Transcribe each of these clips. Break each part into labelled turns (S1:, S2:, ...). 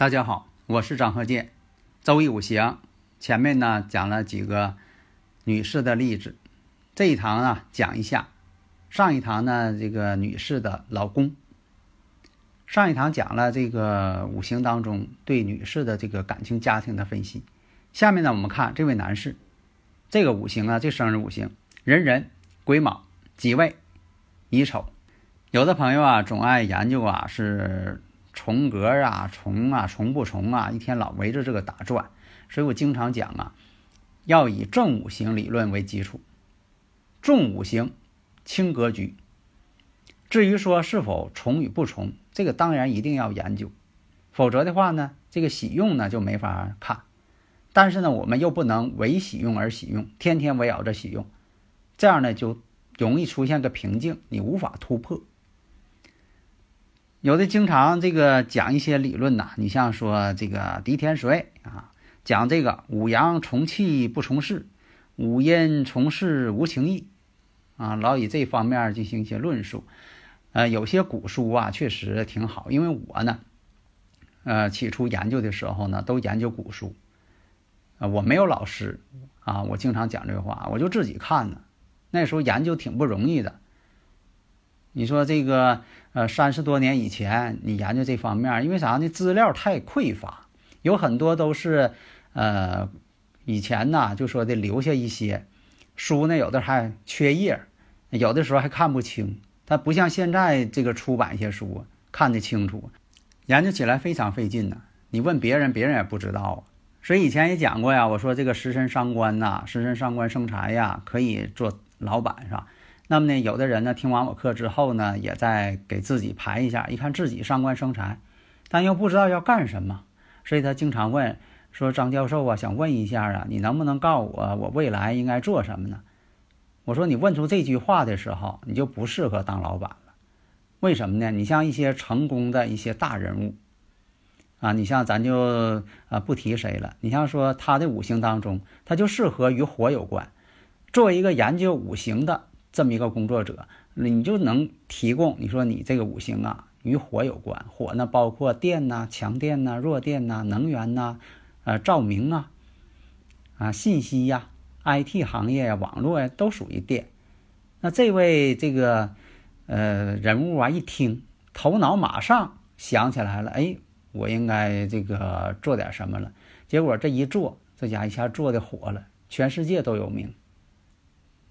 S1: 大家好，我是张鹤剑。周易五行前面呢讲了几个女士的例子，这一堂呢讲一下上一堂呢这个女士的老公。上一堂讲了这个五行当中对女士的这个感情家庭的分析。下面呢我们看这位男士，这个五行啊，这生日五行壬寅、癸卯、己未、乙丑。有的朋友啊总爱研究啊是。重格啊，重啊，重不重啊？一天老围着这个打转，所以我经常讲啊，要以正五行理论为基础，重五行，轻格局。至于说是否重与不重，这个当然一定要研究，否则的话呢，这个喜用呢就没法看。但是呢，我们又不能为喜用而喜用，天天围绕着喜用，这样呢就容易出现个瓶颈，你无法突破。有的经常这个讲一些理论呐，你像说这个狄天水啊，讲这个五阳从气不从事，五阴从事无情义，啊，老以这方面进行一些论述。呃，有些古书啊确实挺好，因为我呢，呃，起初研究的时候呢，都研究古书，啊，我没有老师啊，我经常讲这话，我就自己看呢。那时候研究挺不容易的。你说这个呃，三十多年以前你研究这方面，因为啥呢？资料太匮乏，有很多都是呃以前呢就说的留下一些书呢，有的还缺页，有的时候还看不清。它不像现在这个出版一些书看得清楚，研究起来非常费劲呢。你问别人，别人也不知道。所以以前也讲过呀，我说这个食神伤官呐，食神伤官生财呀，可以做老板是吧？那么呢，有的人呢听完我课之后呢，也在给自己排一下，一看自己上官生财，但又不知道要干什么，所以他经常问说：“张教授啊，想问一下啊，你能不能告诉我，我未来应该做什么呢？”我说：“你问出这句话的时候，你就不适合当老板了。为什么呢？你像一些成功的一些大人物啊，你像咱就啊不提谁了，你像说他的五行当中，他就适合与火有关。作为一个研究五行的。”这么一个工作者，你就能提供。你说你这个五行啊，与火有关，火呢包括电呐、强电呐、弱电呐、能源呐、呃照明啊、啊信息呀、IT 行业呀、网络呀，都属于电。那这位这个呃人物啊，一听头脑马上想起来了，哎，我应该这个做点什么了。结果这一做，这家一下做的火了，全世界都有名。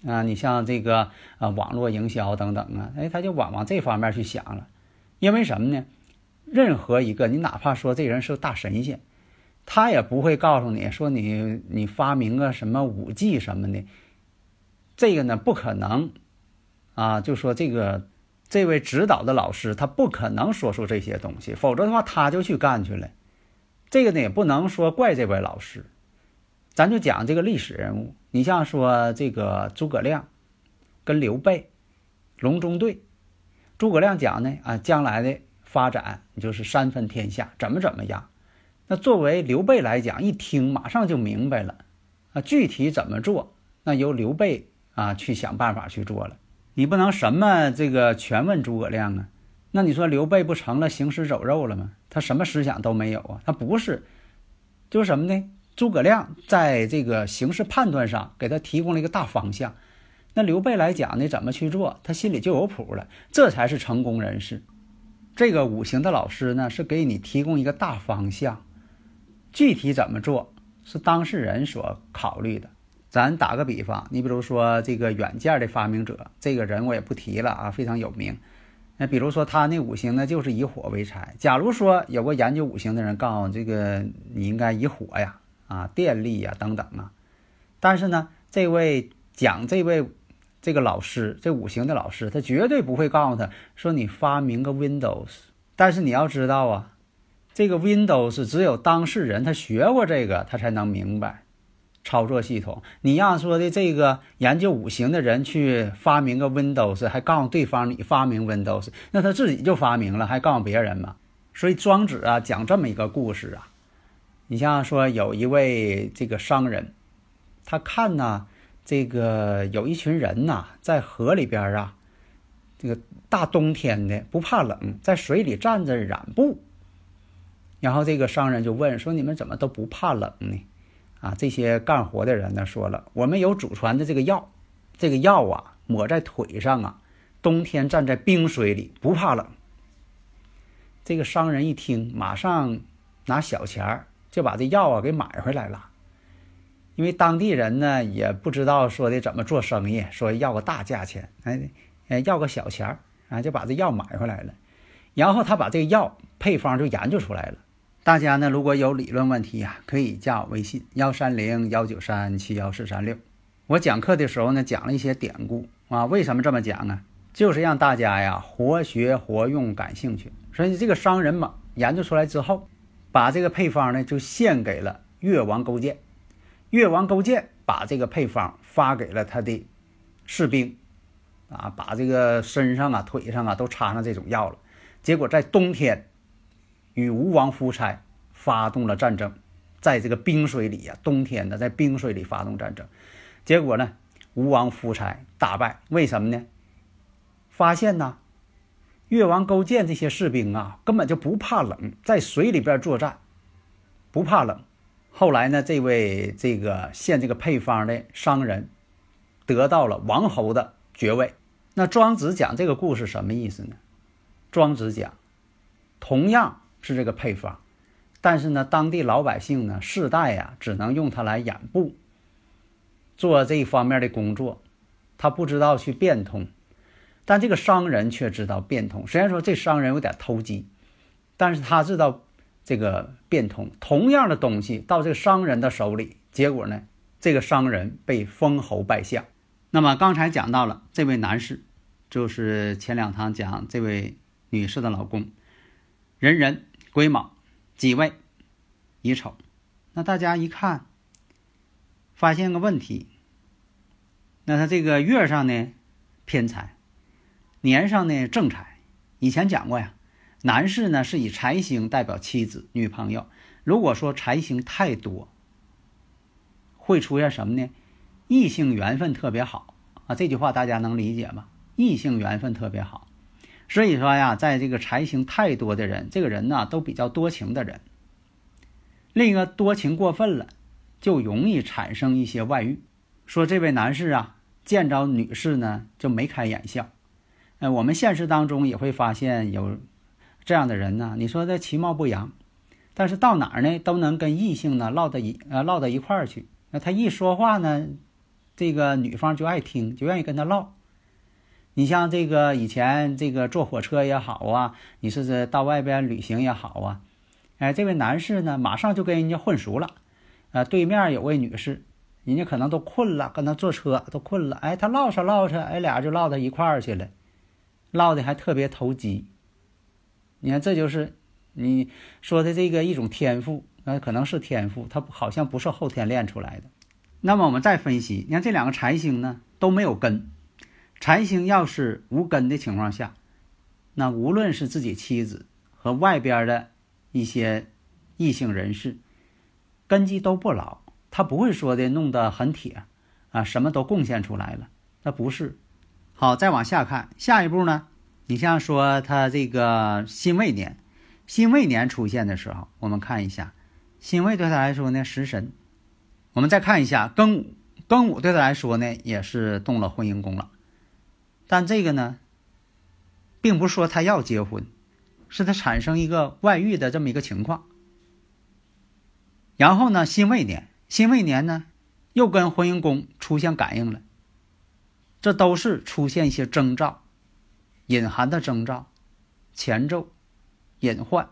S1: 啊，你像这个啊，网络营销等等啊，哎，他就往往这方面去想了，因为什么呢？任何一个你哪怕说这人是大神仙，他也不会告诉你说你你发明个什么五 G 什么的，这个呢不可能啊。就说这个这位指导的老师，他不可能说出这些东西，否则的话他就去干去了。这个呢也不能说怪这位老师。咱就讲这个历史人物，你像说这个诸葛亮，跟刘备，隆中对。诸葛亮讲呢，啊，将来的发展就是三分天下，怎么怎么样。那作为刘备来讲，一听马上就明白了，啊，具体怎么做，那由刘备啊去想办法去做了。你不能什么这个全问诸葛亮啊？那你说刘备不成了行尸走肉了吗？他什么思想都没有啊？他不是，就是什么呢？诸葛亮在这个形势判断上给他提供了一个大方向，那刘备来讲呢，怎么去做，他心里就有谱了，这才是成功人士。这个五行的老师呢，是给你提供一个大方向，具体怎么做是当事人所考虑的。咱打个比方，你比如说这个软件的发明者，这个人我也不提了啊，非常有名。那比如说他那五行呢，就是以火为财。假如说有个研究五行的人告诉这个，你应该以火呀。啊，电力呀，等等啊，但是呢，这位讲这位这个老师，这五行的老师，他绝对不会告诉他说你发明个 Windows。但是你要知道啊，这个 Windows 只有当事人他学过这个，他才能明白操作系统。你让说的这个研究五行的人去发明个 Windows，还告诉对方你发明 Windows，那他自己就发明了，还告诉别人吗？所以庄子啊讲这么一个故事啊，你像说有一位这个商人，他看呢这个有一群人呐在河里边啊。这个大冬天的不怕冷，在水里站着染布。然后这个商人就问说：“你们怎么都不怕冷呢？”啊，这些干活的人呢说了：“我们有祖传的这个药，这个药啊抹在腿上啊，冬天站在冰水里不怕冷。”这个商人一听，马上拿小钱儿就把这药啊给买回来了。因为当地人呢也不知道说的怎么做生意，说要个大价钱，哎。哎，要个小钱儿啊，就把这药买回来了。然后他把这个药配方就研究出来了。大家呢，如果有理论问题呀，可以加我微信幺三零幺九三七幺四三六。我讲课的时候呢，讲了一些典故啊。为什么这么讲呢？就是让大家呀活学活用，感兴趣。所以这个商人嘛，研究出来之后，把这个配方呢就献给了越王勾践。越王勾践把这个配方发给了他的士兵。啊，把这个身上啊、腿上啊都插上这种药了，结果在冬天与吴王夫差发动了战争，在这个冰水里呀，冬天呢在冰水里发动战争，结果呢，吴王夫差大败。为什么呢？发现呢，越王勾践这些士兵啊，根本就不怕冷，在水里边作战不怕冷。后来呢，这位这个献这个配方的商人得到了王侯的爵位。那庄子讲这个故事什么意思呢？庄子讲，同样是这个配方，但是呢，当地老百姓呢，世代呀，只能用它来养布，做这一方面的工作，他不知道去变通，但这个商人却知道变通。虽然说这商人有点投机，但是他知道这个变通。同样的东西到这个商人的手里，结果呢，这个商人被封侯拜相。那么刚才讲到了这位男士。就是前两堂讲这位女士的老公，壬壬癸卯己未乙丑，那大家一看，发现个问题，那他这个月上呢偏财，年上呢正财。以前讲过呀，男士呢是以财星代表妻子、女朋友。如果说财星太多，会出现什么呢？异性缘分特别好啊，这句话大家能理解吗？异性缘分特别好，所以说呀，在这个财星太多的人，这个人呢都比较多情的人。另一个多情过分了，就容易产生一些外遇。说这位男士啊，见着女士呢就眉开眼笑。呃，我们现实当中也会发现有这样的人呢。你说他其貌不扬，但是到哪儿呢都能跟异性呢唠到一呃唠到一块儿去。那他一说话呢，这个女方就爱听，就愿意跟他唠。你像这个以前这个坐火车也好啊，你是到外边旅行也好啊，哎，这位男士呢，马上就跟人家混熟了，呃，对面有位女士，人家可能都困了，跟他坐车都困了，哎，他唠扯唠扯，哎，俩就唠到一块儿去了，唠的还特别投机。你看，这就是你说的这个一种天赋，那可能是天赋，他好像不是后天练出来的。那么我们再分析，你看这两个财星呢都没有根。财星要是无根的情况下，那无论是自己妻子和外边的一些异性人士，根基都不牢，他不会说的弄得很铁啊，什么都贡献出来了，那不是。好，再往下看，下一步呢？你像说他这个辛未年，辛未年出现的时候，我们看一下，辛未对他来说呢食神。我们再看一下庚午，庚午对他来说呢也是动了婚姻宫了。但这个呢，并不是说他要结婚，是他产生一个外遇的这么一个情况。然后呢，辛未年，辛未年呢，又跟婚姻宫出现感应了，这都是出现一些征兆，隐含的征兆，前奏，隐患。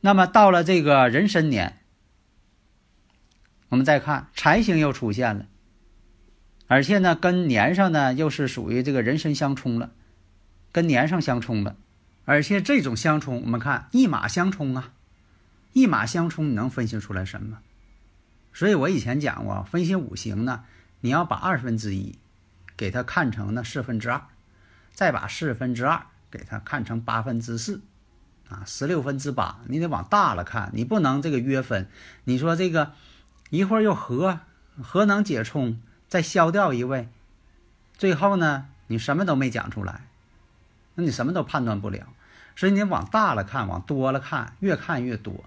S1: 那么到了这个壬申年，我们再看财星又出现了，而且呢，跟年上呢又是属于这个人身相冲了，跟年上相冲了，而且这种相冲，我们看一马相冲啊，一马相冲，你能分析出来什么？所以我以前讲过，分析五行呢，你要把二分之一给它看成呢四分之二，再把四分之二给它看成八分之四，啊，十六分之八，你得往大了看，你不能这个约分。你说这个一会儿又合，合能解冲，再消掉一位，最后呢，你什么都没讲出来，那你什么都判断不了。所以你往大了看，往多了看，越看越多。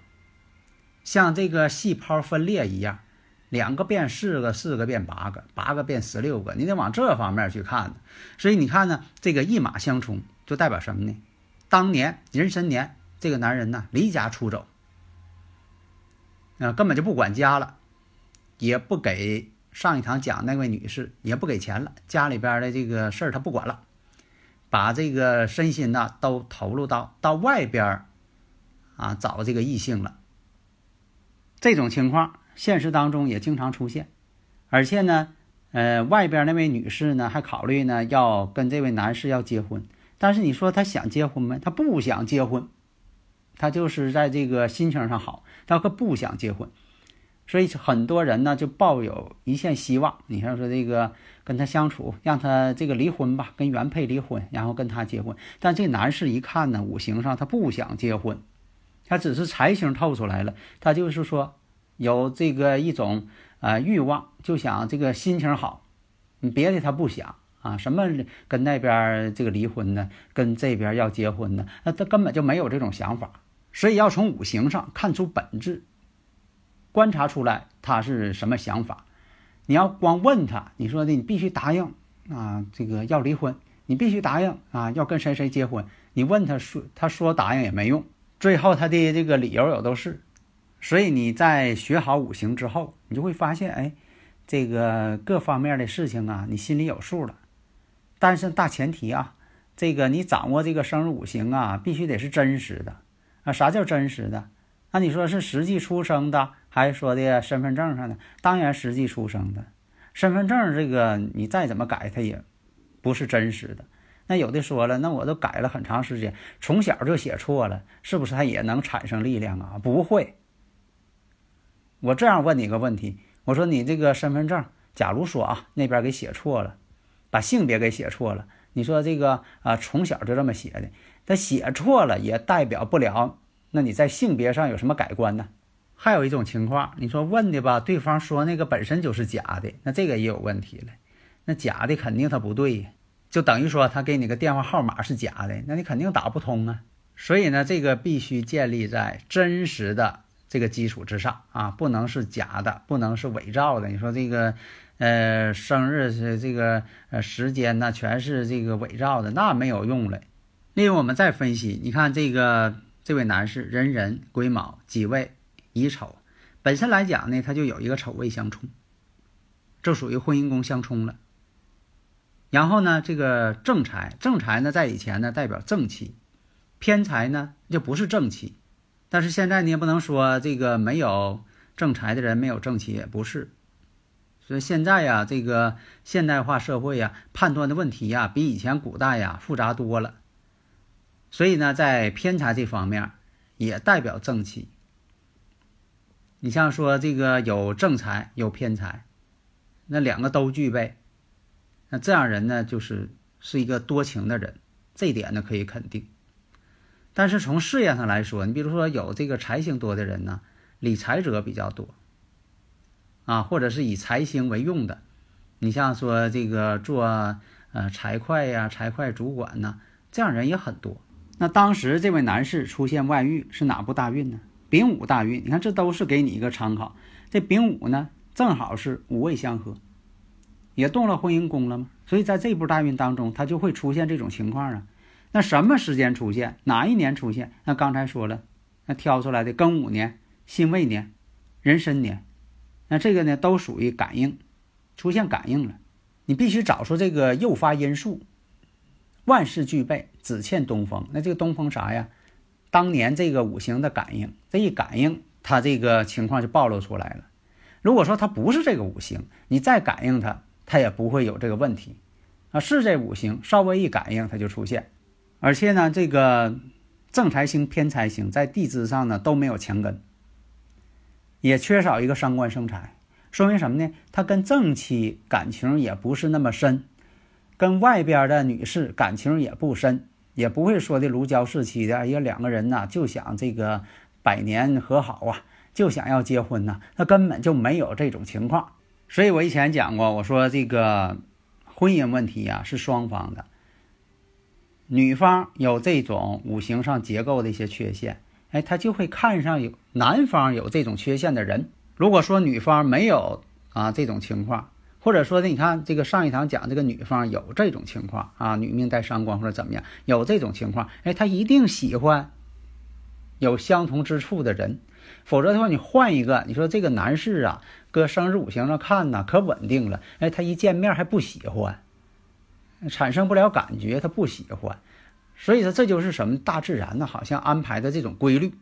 S1: 像这个细胞分裂一样，两个变四个，四个变八个，八个变十六个，你得往这方面去看。所以你看呢，这个一马相冲就代表什么呢？当年壬申年，这个男人呢离家出走，啊，根本就不管家了，也不给上一堂讲那位女士也不给钱了，家里边的这个事儿他不管了，把这个身心呐都投入到到外边啊找这个异性了。这种情况现实当中也经常出现，而且呢，呃，外边那位女士呢还考虑呢要跟这位男士要结婚，但是你说她想结婚没？她不想结婚，她就是在这个心情上好，她可不想结婚，所以很多人呢就抱有一线希望。你像说这个跟他相处，让他这个离婚吧，跟原配离婚，然后跟他结婚。但这男士一看呢，五行上他不想结婚。他只是财星透出来了，他就是说有这个一种啊欲望，就想这个心情好，别的他不想啊，什么跟那边这个离婚呢，跟这边要结婚呢，那他根本就没有这种想法。所以要从五行上看出本质，观察出来他是什么想法。你要光问他，你说的你必须答应啊，这个要离婚，你必须答应啊，要跟谁谁结婚，你问他说，他说答应也没用。最后他的这个理由有都是，所以你在学好五行之后，你就会发现，哎，这个各方面的事情啊，你心里有数了。但是大前提啊，这个你掌握这个生日五行啊，必须得是真实的啊。啥叫真实的？那你说是实际出生的，还是说的身份证上的？当然实际出生的，身份证这个你再怎么改，它也不是真实的。那有的说了，那我都改了很长时间，从小就写错了，是不是它也能产生力量啊？不会。我这样问你一个问题，我说你这个身份证，假如说啊那边给写错了，把性别给写错了，你说这个啊从小就这么写的，他写错了也代表不了，那你在性别上有什么改观呢？还有一种情况，你说问的吧，对方说那个本身就是假的，那这个也有问题了，那假的肯定它不对呀。就等于说他给你个电话号码是假的，那你肯定打不通啊。所以呢，这个必须建立在真实的这个基础之上啊，不能是假的，不能是伪造的。你说这个，呃，生日是这个呃时间呢，全是这个伪造的，那没有用了。另外，我们再分析，你看这个这位男士，壬壬、癸卯、己未、乙丑，本身来讲呢，他就有一个丑未相冲，就属于婚姻宫相冲了。然后呢，这个正财，正财呢，在以前呢代表正气，偏财呢就不是正气。但是现在你也不能说这个没有正财的人没有正气，也不是。所以现在呀，这个现代化社会呀，判断的问题呀，比以前古代呀复杂多了。所以呢，在偏财这方面也代表正气。你像说这个有正财有偏财，那两个都具备。那这样人呢，就是是一个多情的人，这点呢可以肯定。但是从事业上来说，你比如说有这个财星多的人呢，理财者比较多，啊，或者是以财星为用的，你像说这个做呃财会呀、财会主管呢，这样人也很多。那当时这位男士出现外遇是哪部大运呢？丙午大运。你看这都是给你一个参考。这丙午呢，正好是五位相合。也动了婚姻宫了吗？所以在这部大运当中，他就会出现这种情况啊。那什么时间出现？哪一年出现？那刚才说了，那挑出来的庚午年、辛未年、壬申年，那这个呢都属于感应，出现感应了。你必须找出这个诱发因素，万事俱备，只欠东风。那这个东风啥呀？当年这个五行的感应，这一感应，它这个情况就暴露出来了。如果说它不是这个五行，你再感应它，它也不会有这个问题。啊，是这五行，稍微一感应它就出现。而且呢，这个正财星、偏财星在地支上呢都没有强根，也缺少一个伤官生财，说明什么呢？他跟正妻感情也不是那么深，跟外边的女士感情也不深，也不会说的如胶似漆的。哎呀，两个人呢就想这个百年和好啊。就想要结婚呢，那根本就没有这种情况。所以我以前讲过，我说这个婚姻问题呀是双方的，女方有这种五行上结构的一些缺陷，哎，她就会看上有男方有这种缺陷的人。如果说女方没有啊这种情况，或者说的你看这个上一堂讲这个女方有这种情况啊，女命带伤官或者怎么样有这种情况，哎，他一定喜欢有相同之处的人。否则的话，你换一个，你说这个男士啊，搁生日五行上看呢，可稳定了。哎，他一见面还不喜欢，产生不了感觉，他不喜欢。所以说，这就是什么？大自然呢，好像安排的这种规律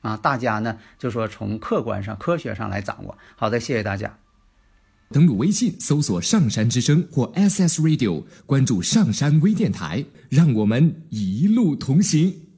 S1: 啊。大家呢，就说从客观上、科学上来掌握。好的，谢谢大家。
S2: 登录微信，搜索“上山之声”或 SS Radio，关注上山微电台，让我们一路同行。